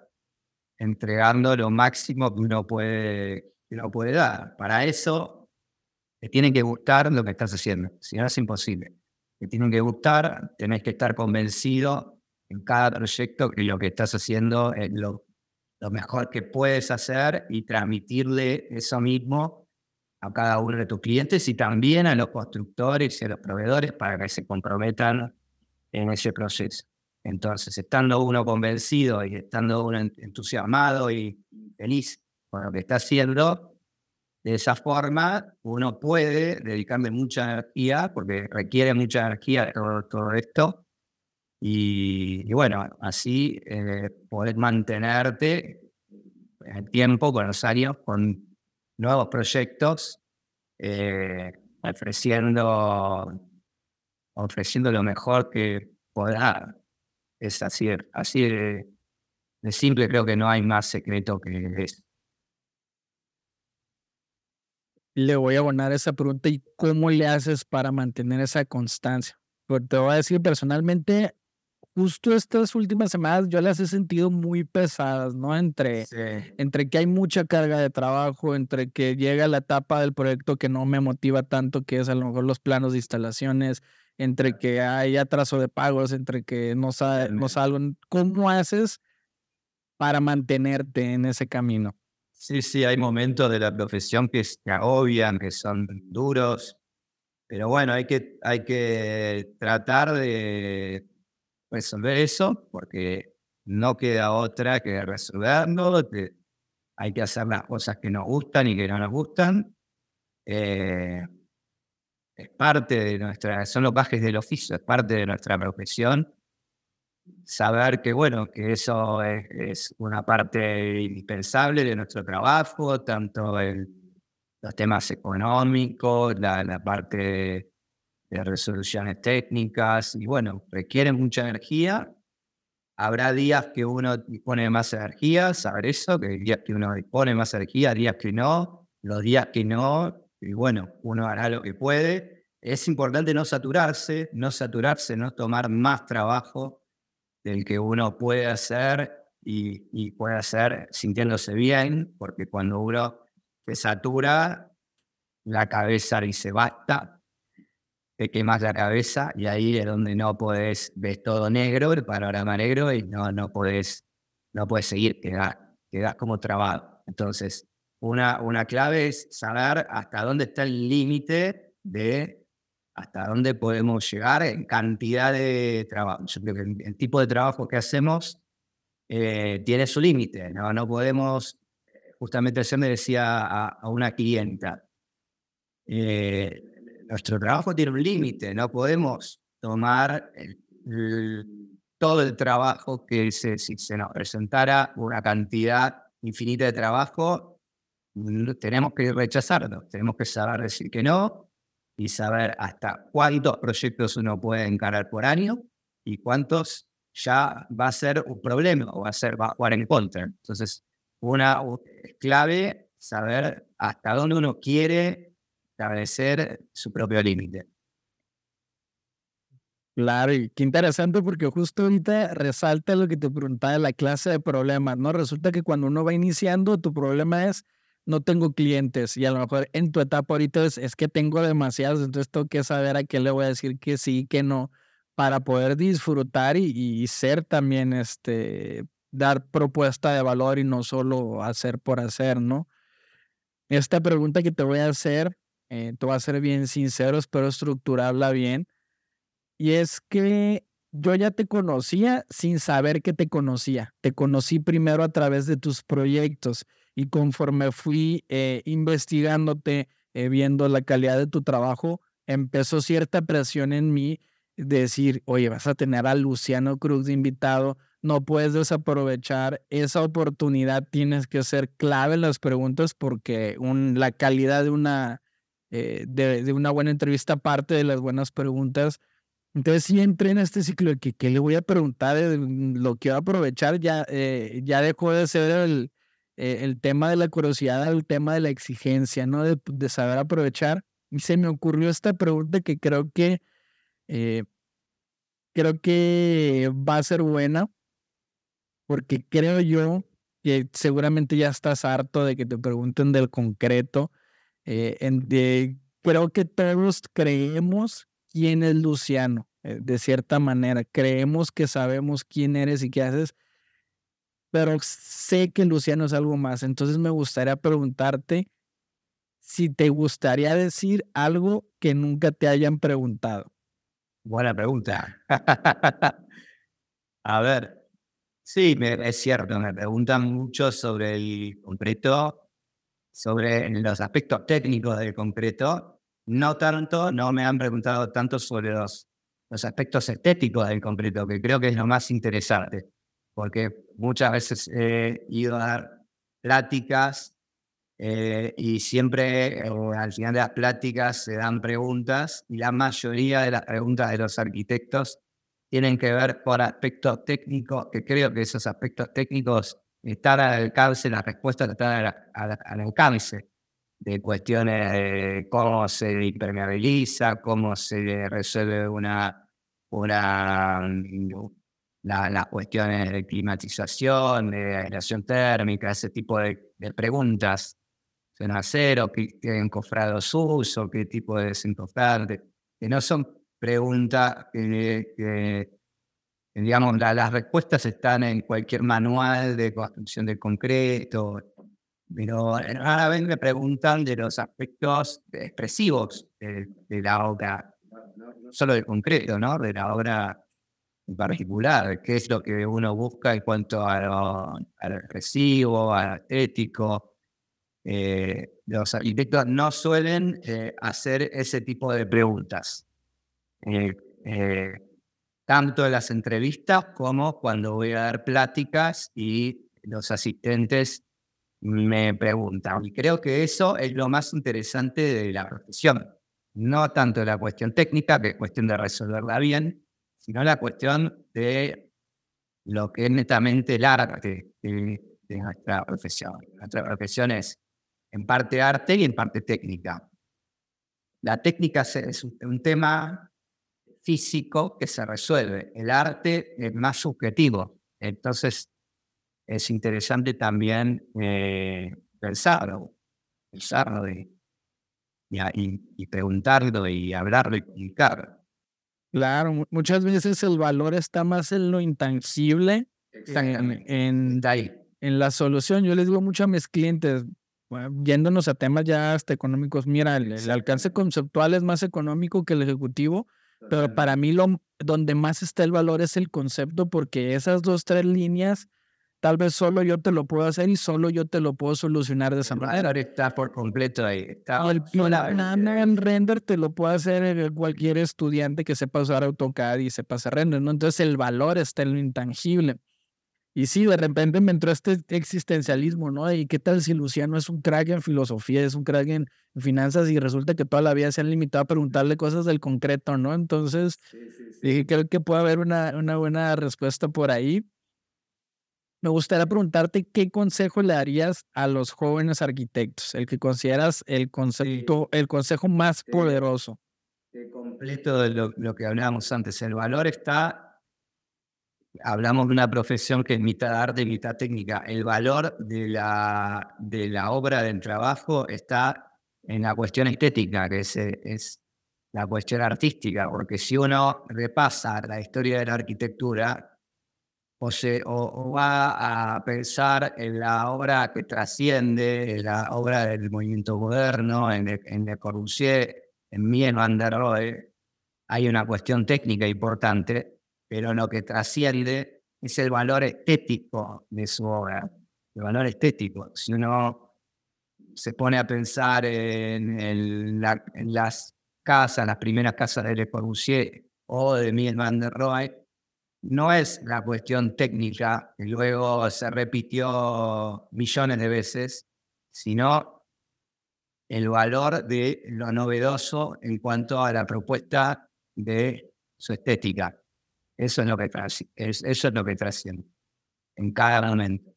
S3: entregando lo máximo que uno puede, que uno puede dar. Para eso te tiene que gustar lo que estás haciendo, si no es imposible. Te tiene que gustar, tenés que estar convencido en cada proyecto que lo que estás haciendo es lo, lo mejor que puedes hacer y transmitirle eso mismo a cada uno de tus clientes y también a los constructores y a los proveedores para que se comprometan en ese proceso. Entonces, estando uno convencido y estando uno entusiasmado y feliz con lo que está haciendo, de esa forma, uno puede dedicarle mucha energía, porque requiere mucha energía todo, todo esto, y, bueno, así eh, poder mantenerte en el tiempo, con los años, con nuevos proyectos, eh, ofreciendo ofreciendo lo mejor que podrá. Es así, así de, de simple, creo que no hay más secreto que eso.
S2: Le voy a abonar esa pregunta y cómo le haces para mantener esa constancia. Porque te voy a decir personalmente, justo estas últimas semanas yo las he sentido muy pesadas, ¿no? Entre, entre que hay mucha carga de trabajo, entre que llega la etapa del proyecto que no me motiva tanto, que es a lo mejor los planos de instalaciones, entre que hay atraso de pagos, entre que no, sabe, no salgo. ¿Cómo haces para mantenerte en ese camino?
S3: Sí, sí, hay momentos de la profesión que se agobian, que son duros, pero bueno, hay que, hay que tratar de resolver eso, porque no queda otra que resolverlo. hay que hacer las cosas que nos gustan y que no nos gustan. Eh, es parte de nuestra, son los bajes del oficio, es parte de nuestra profesión. Saber que, bueno, que eso es, una parte indispensable de nuestro trabajo, tanto en los temas económicos, la parte de resoluciones técnicas y bueno, requieren mucha energía. Habrá días que uno dispone de más energía, saber eso, que hay días que uno dispone más energía, días que no, los días que no, y bueno, uno hará lo que puede. Es importante no saturarse, no saturarse, no tomar más trabajo del que uno puede hacer y, y puede hacer sintiéndose bien, porque cuando uno se satura, la cabeza dice basta, te quemas la cabeza y ahí es donde no podés, ves todo negro, el panorama negro y no, no podés, no podés seguir, quedás, quedás como trabado. Entonces, una, una clave es saber hasta dónde está el límite de hasta dónde podemos llegar en cantidad de trabajo. Yo creo que el, tipo de trabajo que hacemos eh, tiene su límite, ¿no? no podemos, justamente ayer me decía a, a una clienta, eh, nuestro trabajo tiene un límite, no podemos tomar todo el trabajo que se, si se nos presentara una cantidad infinita de trabajo, tenemos que rechazarlo, tenemos que saber decir que no y saber hasta cuántos proyectos uno puede encarar por año y cuántos ya va a ser un problema o va a ser va a jugar en contra. Entonces, una clave saber hasta dónde uno quiere establecer su propio límite.
S2: Claro, y qué interesante porque justo ahorita resalta lo que te preguntaba de la clase de problemas, ¿no? Resulta que cuando uno va iniciando, tu problema es no tengo clientes y a lo mejor en tu etapa ahorita es, es que tengo demasiados, entonces tengo que saber a qué le voy a decir que sí, que no, para poder disfrutar y, y ser también, este, dar propuesta de valor y no solo hacer por hacer, ¿no? Esta pregunta que te voy a hacer eh, te voy a ser bien sincero, espero estructurarla bien. Y es que yo ya te conocía sin saber que te conocía. Te conocí primero a través de tus proyectos y conforme fui eh, investigándote, eh, viendo la calidad de tu trabajo, empezó cierta presión en mí de decir, oye, vas a tener a Luciano Cruz de invitado, no puedes desaprovechar esa oportunidad, tienes que ser clave en las preguntas porque la calidad de una eh, de, una buena entrevista, parte de las buenas preguntas. Entonces sí entré en este ciclo de que qué le voy a preguntar, mm, lo quiero aprovechar, ya, eh, ya dejó de ser el, eh, el tema de la curiosidad el tema de la exigencia, ¿no? De, de, saber aprovechar. Y se me ocurrió esta pregunta que creo que, creo que va a ser buena, porque creo yo que seguramente ya estás harto de que te pregunten del concreto eh, en, creo que todos creemos quién es Luciano, eh, de cierta manera. Creemos que sabemos quién eres y qué haces, pero sé que Luciano es algo más. Entonces me gustaría preguntarte si te gustaría decir algo que nunca te hayan preguntado.
S3: Buena pregunta. A ver, sí, es cierto, me preguntan mucho sobre el concreto sobre los aspectos técnicos del concreto, no tanto, no me han preguntado tanto sobre los, los aspectos estéticos del concreto, que creo que es lo más interesante, porque muchas veces he ido a dar pláticas eh, y siempre al final de las pláticas se dan preguntas y la mayoría de las preguntas de los arquitectos tienen que ver con aspectos técnicos, que creo que esos aspectos técnicos están al alcance, las respuestas están al, alcance de cuestiones de cómo se impermeabiliza, cómo se resuelve una, una las cuestiones de climatización, de aislación térmica, ese tipo de, de preguntas. Son acero, qué, encofrado su uso, qué tipo de desencofrar, que no son preguntas que, digamos, las respuestas están en cualquier manual de construcción de concreto, pero rara vez me preguntan de los aspectos expresivos de, la obra, no solo del concreto, ¿no? De la obra en particular, qué es lo que uno busca en cuanto a lo, expresivo, a lo eh, los arquitectos no suelen eh, hacer ese tipo de preguntas, eh, tanto en las entrevistas como cuando voy a dar pláticas y los asistentes me preguntan. Y creo que eso es lo más interesante de la profesión. No tanto la cuestión técnica, que es cuestión de resolverla bien, sino la cuestión de lo que es netamente el arte de, de nuestra profesión. Nuestra profesión es en parte arte y en parte técnica. La técnica es un tema físico que se resuelve. El arte es más subjetivo. Entonces, es interesante también eh, pensarlo, pensarlo y, y, preguntarlo y hablarlo y comunicarlo.
S2: Claro, muchas veces el valor está más en lo intangible, en, en, en, la solución. Yo les digo mucho a mis clientes, yéndonos a temas ya hasta económicos, mira, el, alcance conceptual es más económico que el ejecutivo, pero para mí lo donde más está el valor es el concepto, porque esas dos, tres líneas, tal vez solo yo te lo puedo hacer y solo yo te lo puedo solucionar de esa manera.
S3: Está por completo ahí. Está
S2: en render te lo puede hacer cualquier estudiante que sepa usar AutoCAD y sepa hacer render, ¿no? Entonces el valor está en lo intangible. Y sí, de repente me entró este existencialismo, ¿no? ¿Y qué tal si Luciano es un crack en filosofía, es un crack en finanzas y resulta que toda la vida se han limitado a preguntarle cosas del concreto, ¿no? Entonces, dije, creo que puede haber una, una buena respuesta por ahí. Me gustaría preguntarte qué consejo le darías a los jóvenes arquitectos, el que consideras el concepto, el consejo más poderoso.
S3: completo de lo, lo que hablábamos antes. El valor está hablamos de una profesión que es mitad arte y mitad técnica. El valor de la, de la obra del trabajo está en la cuestión estética, que es, es la cuestión artística, porque si uno repasa la historia de la arquitectura, o, se, o, va a pensar en la obra que trasciende, en la obra del movimiento moderno, en, en Le Corbusier, en Mies van der Rohe, hay una cuestión técnica importante, pero lo que trasciende es el valor estético de su obra, el valor estético. Si uno se pone a pensar en, las casas, las primeras casas de Le Corbusier o de Mies van der Rohe, no es la cuestión técnica que luego se repitió millones de veces, sino el valor de lo novedoso en cuanto a la propuesta de su estética. Eso es lo que trasciende, eso es lo que trasciende en cada momento.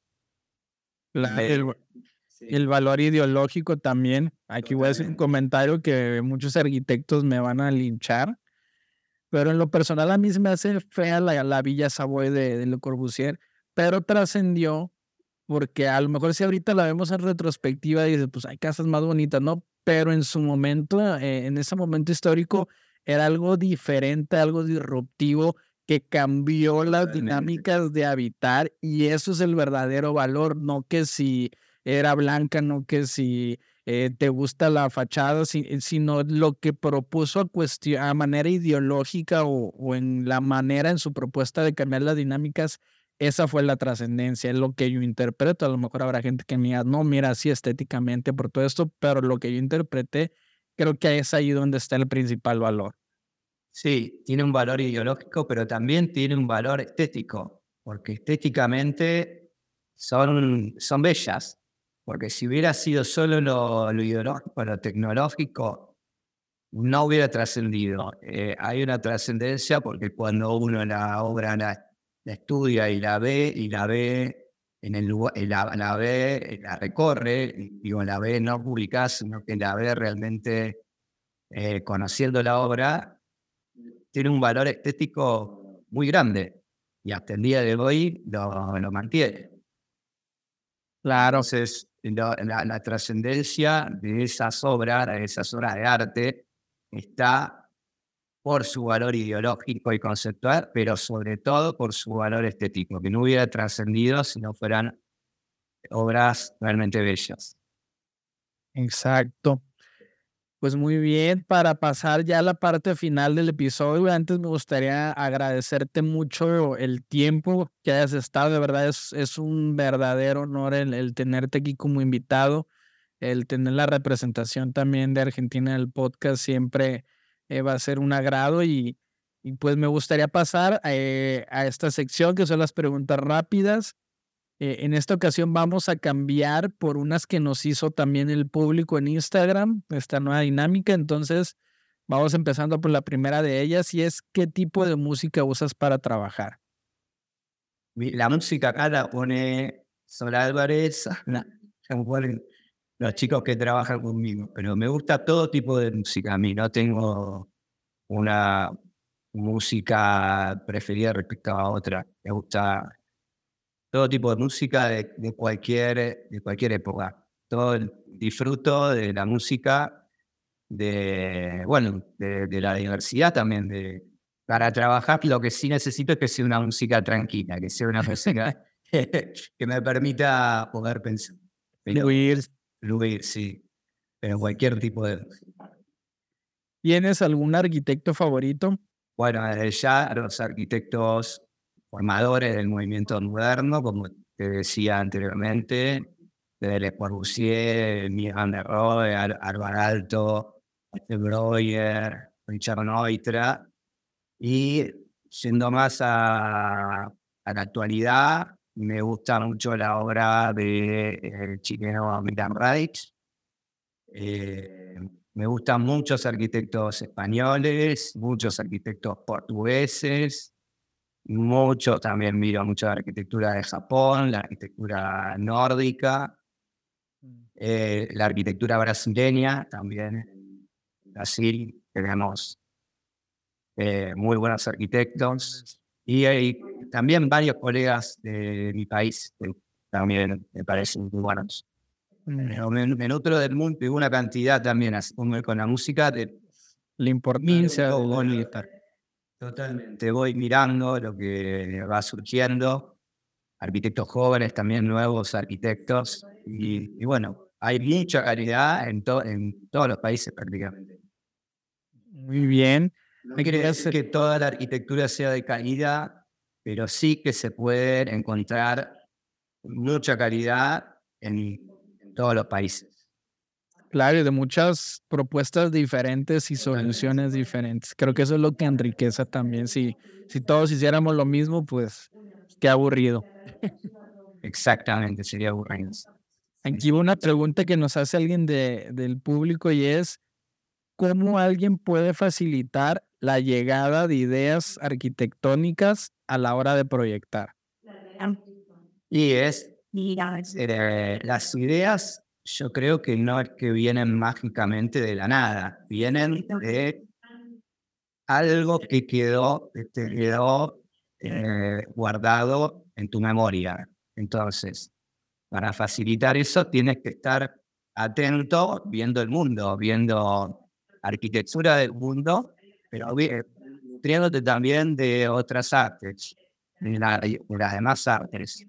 S2: el, valor ideológico también. Aquí voy a hacer un comentario que muchos arquitectos me van a linchar, pero en lo personal a mí se me hace fea la, la Villa Savoy de, Le Corbusier, pero trascendió porque a lo mejor si ahorita la vemos en retrospectiva y dices, pues hay casas más bonitas, ¿no? Pero en su momento, eh, en ese momento histórico, era algo diferente, algo disruptivo que cambió las dinámicas de habitar y eso es el verdadero valor, no que si era blanca, no que si eh, te gusta la fachada, sino lo que propuso a, cuestión, a manera ideológica o, en la manera en su propuesta de cambiar las dinámicas, esa fue la trascendencia, es lo que yo interpreto. A lo mejor habrá gente que me diga, no, mira, así estéticamente por todo esto, pero lo que yo interpreté, creo que es ahí donde está el principal valor.
S3: Sí, tiene un valor ideológico, pero también tiene un valor estético, porque estéticamente son, son bellas. porque si hubiera sido solo lo, lo ideológico, lo tecnológico, no hubiera trascendido. Eh, hay una trascendencia porque cuando uno la obra la, estudia y la ve, y la ve en el lugar, la, la, ve, la recorre, digo, la ve no publicada, sino que la ve realmente eh, conociendo la obra, tiene un valor estético muy grande y hasta el día de hoy lo, mantiene.
S2: Claro.
S3: Entonces, la, la, trascendencia de esas obras, de esas obras de arte, está por su valor ideológico y conceptual, pero sobre todo por su valor estético, que no hubiera trascendido si no fueran obras realmente bellas.
S2: Exacto. Pues muy bien, para pasar ya a la parte final del episodio, antes me gustaría agradecerte mucho el tiempo que hayas estado, de verdad es, es un verdadero honor el, tenerte aquí como invitado, el tener la representación también de Argentina en el podcast siempre eh, va a ser un agrado y, pues me gustaría pasar eh, a esta sección que son las preguntas rápidas. Eh, en esta ocasión vamos a cambiar por unas que nos hizo también el público en Instagram, esta nueva dinámica. Entonces, vamos empezando por la primera de ellas y es ¿qué tipo de música usas para trabajar?
S3: La música acá la pone Sol Álvarez, los chicos que trabajan conmigo, pero me gusta todo tipo de música. A mí no tengo una música preferida respecto a otra. Me gusta todo tipo de música de, de, cualquier, de cualquier época. Todo disfruto de la música, de, bueno, de, de, la diversidad también. De, para trabajar lo que sí necesito es que sea una música tranquila, que sea una música que me permita poder pensar.
S2: Fluir.
S3: Fluir, sí. Pero cualquier tipo de música.
S2: ¿Tienes algún arquitecto favorito?
S3: Bueno, ya los arquitectos formadores del movimiento moderno, como te decía anteriormente, de Le Corbusier, Mies van der Rohe, Alvar Alto, De Breuer, Richard Neutra, y siendo más a, la actualidad, me gusta mucho la obra del de, chileno Milan Reich. Eh, me gustan muchos arquitectos españoles, muchos arquitectos portugueses, mucho, también miro mucho la arquitectura de Japón, la arquitectura nórdica, mm. eh, la arquitectura brasileña también. Brasil tenemos eh, muy buenos arquitectos y hay también varios colegas de mi país que también me parecen muy buenos. Mm. Me, me, nutro del mundo de una cantidad también, con la música, de
S2: la importancia
S3: de Totalmente, voy mirando lo que va surgiendo, arquitectos jóvenes, también nuevos arquitectos, y, bueno, hay mucha calidad en, en todos los países prácticamente.
S2: Muy bien.
S3: No quiere decir que toda la arquitectura sea de calidad, pero sí que se puede encontrar mucha calidad en, en todos los países.
S2: Claro, y de muchas propuestas diferentes y soluciones diferentes. Creo que eso es lo que enriquece también. Si, si todos hiciéramos lo mismo, pues qué aburrido.
S3: Exactamente, sería aburrido.
S2: Aquí una pregunta que nos hace alguien de, del público y es, ¿cómo alguien puede facilitar la llegada de ideas arquitectónicas a la hora de proyectar?
S3: Y es, eh, las ideas yo creo que no es que vienen mágicamente de la nada, vienen de algo que quedó, te quedó eh, guardado en tu memoria. Entonces, para facilitar eso tienes que estar atento viendo el mundo, viendo arquitectura del mundo, pero nutriéndote también de otras artes, de, la, de las demás artes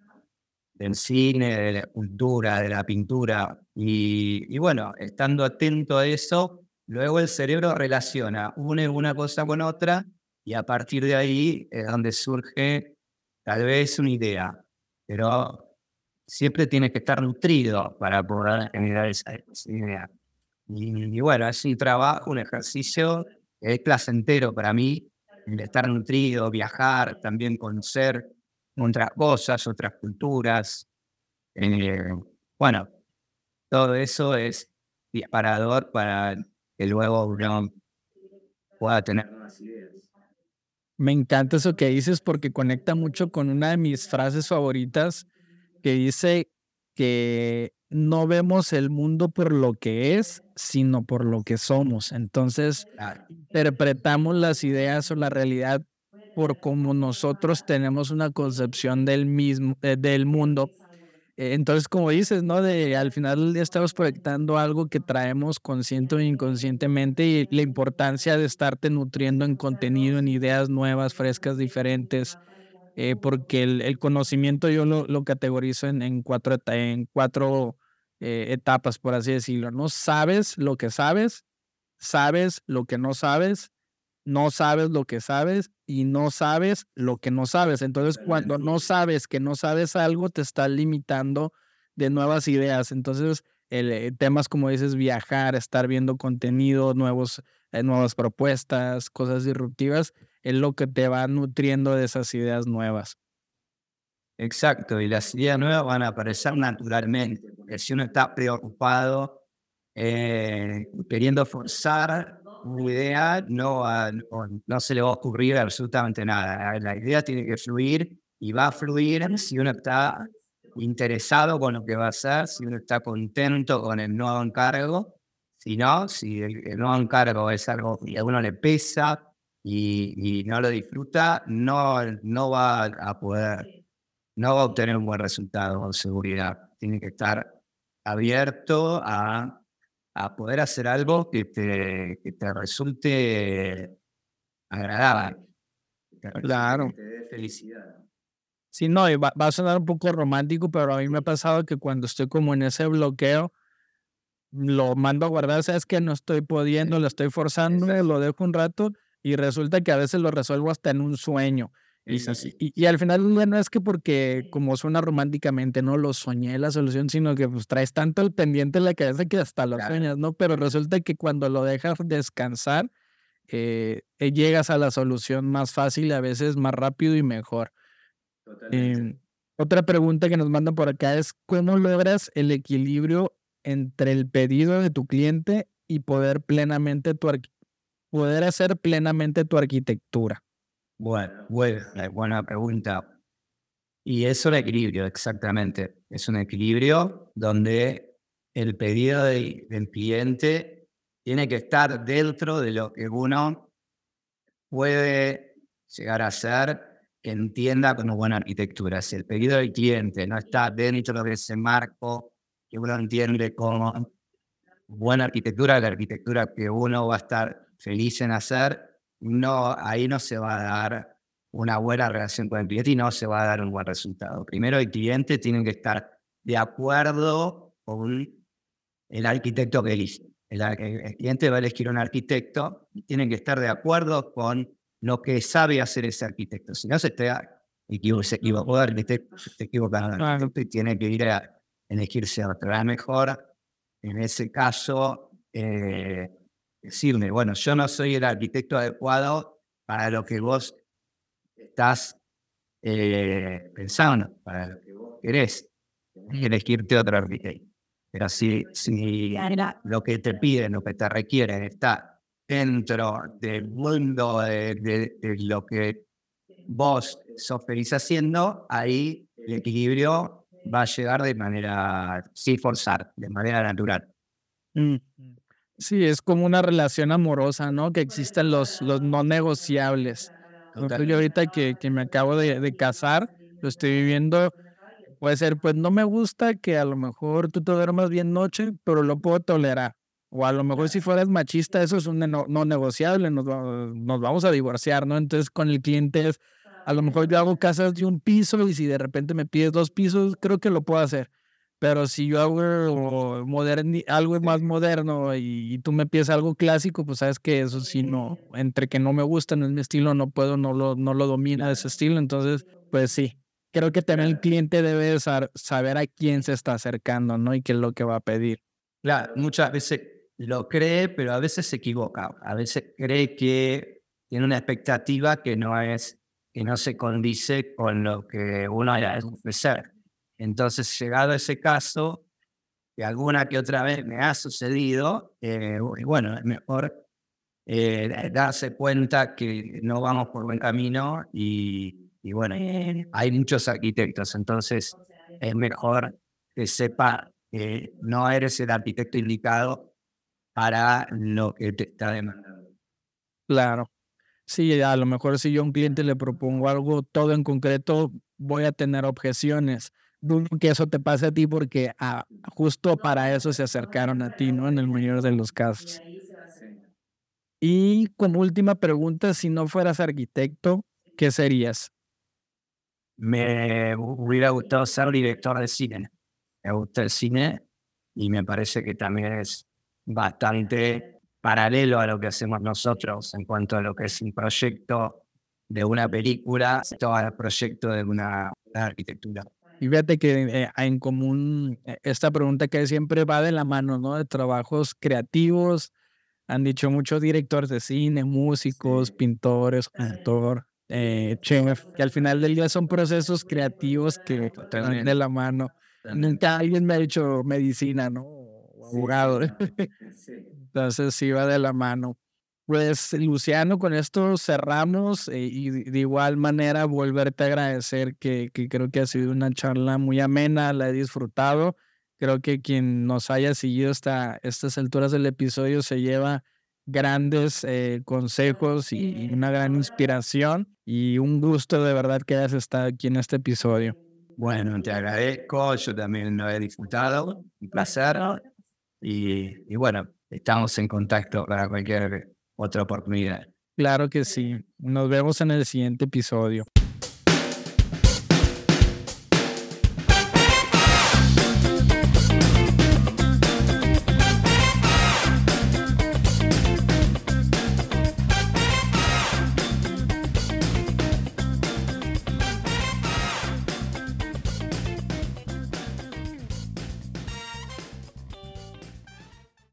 S3: del cine, de la cultura, de la pintura. Y, bueno, estando atento a eso, luego el cerebro relaciona, une una cosa con otra y a partir de ahí es donde surge tal vez una idea. Pero siempre tiene que estar nutrido para poder generar esa, idea. Y, y, bueno, es un trabajo, un ejercicio es placentero para mí, el estar nutrido, viajar, también conocer otras cosas, otras culturas. Eh, bueno, todo eso es disparador para que luego uno pueda tener nuevas ideas.
S2: Me encanta eso que dices porque conecta mucho con una de mis frases favoritas que dice que no vemos el mundo por lo que es, sino por lo que somos. Entonces, interpretamos las ideas o la realidad por cómo nosotros tenemos una concepción del mismo, eh, del mundo. Eh, entonces, como dices, ¿no? De al final estamos proyectando algo que traemos consciente o inconscientemente y la importancia de estarte nutriendo en contenido, en ideas nuevas, frescas, diferentes, eh, porque el, conocimiento yo lo, lo categorizo en, en, cuatro, en cuatro etapas, por así decirlo, ¿no? Sabes lo que sabes, sabes lo que no sabes no sabes lo que sabes y no sabes lo que no sabes. Entonces, cuando no sabes que no sabes algo, te está limitando de nuevas ideas. Entonces, el, eh, temas como dices, viajar, estar viendo contenido, nuevos, eh, nuevas propuestas, cosas disruptivas, es lo que te va nutriendo de esas ideas nuevas.
S3: Exacto, y las ideas nuevas van a aparecer naturalmente, porque si uno está preocupado, eh, queriendo forzar una idea no, no, se le va a ocurrir absolutamente nada. La idea tiene que fluir y va a fluir si uno está interesado con lo que va a hacer, si uno está contento con el nuevo encargo. Si no, si el, nuevo encargo es algo que a uno le pesa y, y, no lo disfruta, no, no va a poder, no va a obtener un buen resultado con seguridad. Tiene que estar abierto a a poder hacer algo que te, que te resulte agradable.
S2: claro.
S3: Que te dé felicidad.
S2: Sí, no, va, va, a sonar un poco romántico, pero a mí me ha pasado que cuando estoy como en ese bloqueo, lo mando a guardar, sabes que no estoy pudiendo, lo estoy forzando, lo dejo un rato y resulta que a veces lo resuelvo hasta en un sueño. Y, y, al final no es que porque como suena románticamente, no lo soñé la solución, sino que pues traes tanto el pendiente en la cabeza que hasta lo sueñas, ¿no? Pero resulta que cuando lo dejas descansar, eh, eh, llegas a la solución más fácil, a veces más rápido y mejor. Em, otra pregunta que nos mandan por acá es, ¿cómo logras el equilibrio entre el pedido de tu cliente y poder plenamente tu poder hacer plenamente tu arquitectura?
S3: Bueno, buena, buena pregunta. Y es un equilibrio, exactamente. Es un equilibrio donde el pedido del cliente tiene que estar dentro de lo que uno puede llegar a ser, que entienda como buena arquitectura. Si el pedido del cliente no está dentro de ese marco que uno entiende como buena arquitectura, la arquitectura que uno va a estar feliz en hacer, no, ahí no se va a dar una buena relación con el cliente y no se va a dar un buen resultado. Primero, el cliente tiene que estar de acuerdo con el arquitecto que elige. El, cliente va a elegir un arquitecto y tiene que estar de acuerdo con lo que sabe hacer ese arquitecto. Si no, se, te, se equivocó de arquitecto, se equivoca arquitecto y tiene que ir a elegirse otro. A mejor, en ese caso, eh, decirme, bueno, yo no soy el arquitecto adecuado para lo que vos estás eh, pensando, para lo que vos querés. y elegirte otro arquitecto. Pero si, si lo que te piden, lo que te requieren está dentro del mundo de, lo que vos sos feliz haciendo, ahí el equilibrio va a llegar de manera, sin forzar, de manera natural.
S2: Mm. Sí, es como una relación amorosa, ¿no? Que existen los, los no negociables. yo ahorita que, que me acabo de, de, casar, lo estoy viviendo, puede ser, pues no me gusta que a lo mejor tú te duermas bien noche, pero lo puedo tolerar. O a lo mejor si fueras machista, eso es un no, no negociable, nos, nos vamos a divorciar, ¿no? Entonces con el cliente es, a lo mejor yo hago casas de un piso y si de repente me pides dos pisos, creo que lo puedo hacer pero si yo hago algo más moderno y, tú me pides algo clásico, pues sabes que eso sí no, entre que no me gusta, no es mi estilo, no puedo, no lo, no lo domina ese estilo. Entonces, pues sí, creo que también el cliente debe saber a quién se está acercando, ¿no? Y qué es lo que va a pedir.
S3: Claro, muchas veces lo cree, pero a veces se equivoca. A veces cree que tiene una expectativa que no es, que no se condice con lo que uno es ofrecer. Entonces, llegado a ese caso, que alguna que otra vez me ha sucedido, eh, y bueno, es mejor eh, darse cuenta que no vamos por buen camino y, y bueno, hay muchos arquitectos, entonces es mejor que sepa que no eres el arquitecto indicado para lo que te está demandando.
S2: Claro. Sí, a lo mejor si yo a un cliente le propongo algo todo en concreto, voy a tener objeciones. Dudo que eso te pase a ti porque ah, justo para eso se acercaron a ti, ¿no? En el mayor de los casos. Y como última pregunta, si no fueras arquitecto, ¿qué serías?
S3: Me hubiera gustado ser director de cine. Me gusta el cine y me parece que también es bastante paralelo a lo que hacemos nosotros en cuanto a lo que es un proyecto de una película, todo el proyecto de una, arquitectura.
S2: Y fíjate que eh, en común eh, esta pregunta que siempre va de la mano, ¿no? De trabajos creativos. Han dicho muchos directores de cine, músicos, pintores, actor, eh, chef, que al final del día son procesos creativos que van de la mano. Nunca alguien me ha dicho medicina, ¿no? O abogado. Entonces sí va de la mano. Pues Luciano, con esto cerramos eh, y de igual manera volverte a agradecer que, que, creo que ha sido una charla muy amena, la he disfrutado. Creo que quien nos haya seguido hasta estas alturas del episodio se lleva grandes eh, consejos y, una gran inspiración y un gusto de verdad que hayas estado aquí en este episodio.
S3: Bueno, te agradezco, yo también lo he disfrutado, un placer y, y bueno, estamos en contacto para cualquier otra oportunidad.
S2: Claro que sí. Nos vemos en el siguiente episodio.